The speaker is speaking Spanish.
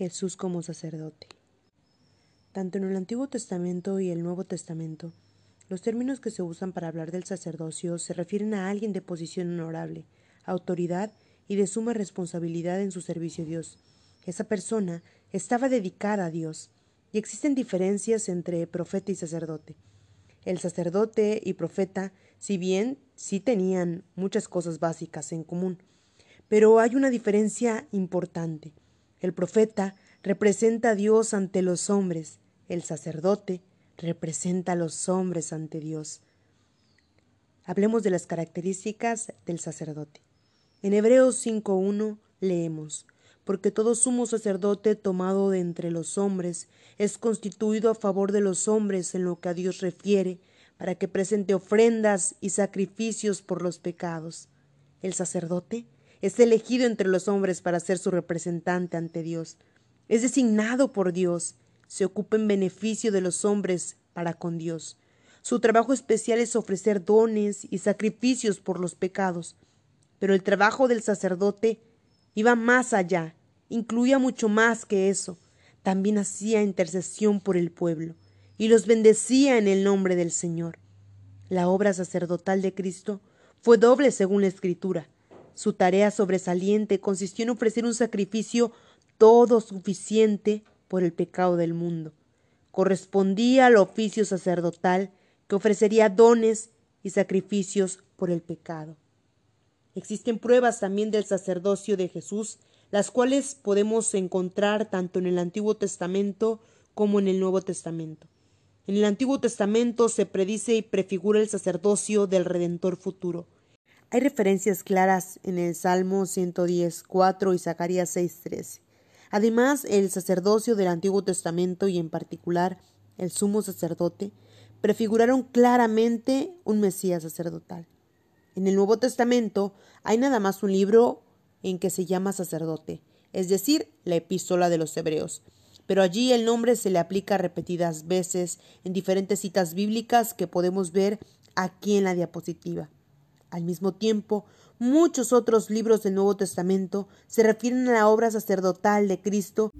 Jesús como sacerdote. Tanto en el Antiguo Testamento y el Nuevo Testamento, los términos que se usan para hablar del sacerdocio se refieren a alguien de posición honorable, autoridad y de suma responsabilidad en su servicio a Dios. Esa persona estaba dedicada a Dios, y existen diferencias entre profeta y sacerdote. El sacerdote y profeta, si bien sí tenían muchas cosas básicas en común, pero hay una diferencia importante. El profeta representa a Dios ante los hombres, el sacerdote representa a los hombres ante Dios. Hablemos de las características del sacerdote. En Hebreos 5.1 leemos, porque todo sumo sacerdote tomado de entre los hombres es constituido a favor de los hombres en lo que a Dios refiere, para que presente ofrendas y sacrificios por los pecados. El sacerdote es elegido entre los hombres para ser su representante ante Dios. Es designado por Dios, se ocupa en beneficio de los hombres para con Dios. Su trabajo especial es ofrecer dones y sacrificios por los pecados. Pero el trabajo del sacerdote iba más allá, incluía mucho más que eso. También hacía intercesión por el pueblo y los bendecía en el nombre del Señor. La obra sacerdotal de Cristo fue doble según la Escritura. Su tarea sobresaliente consistió en ofrecer un sacrificio todo suficiente por el pecado del mundo. Correspondía al oficio sacerdotal que ofrecería dones y sacrificios por el pecado. Existen pruebas también del sacerdocio de Jesús, las cuales podemos encontrar tanto en el Antiguo Testamento como en el Nuevo Testamento. En el Antiguo Testamento se predice y prefigura el sacerdocio del Redentor futuro. Hay referencias claras en el Salmo 110, 4 y Zacarías 6, 13. Además, el sacerdocio del Antiguo Testamento y en particular el sumo sacerdote prefiguraron claramente un Mesías sacerdotal. En el Nuevo Testamento hay nada más un libro en que se llama sacerdote, es decir, la epístola de los Hebreos, pero allí el nombre se le aplica repetidas veces en diferentes citas bíblicas que podemos ver aquí en la diapositiva. Al mismo tiempo, muchos otros libros del Nuevo Testamento se refieren a la obra sacerdotal de Cristo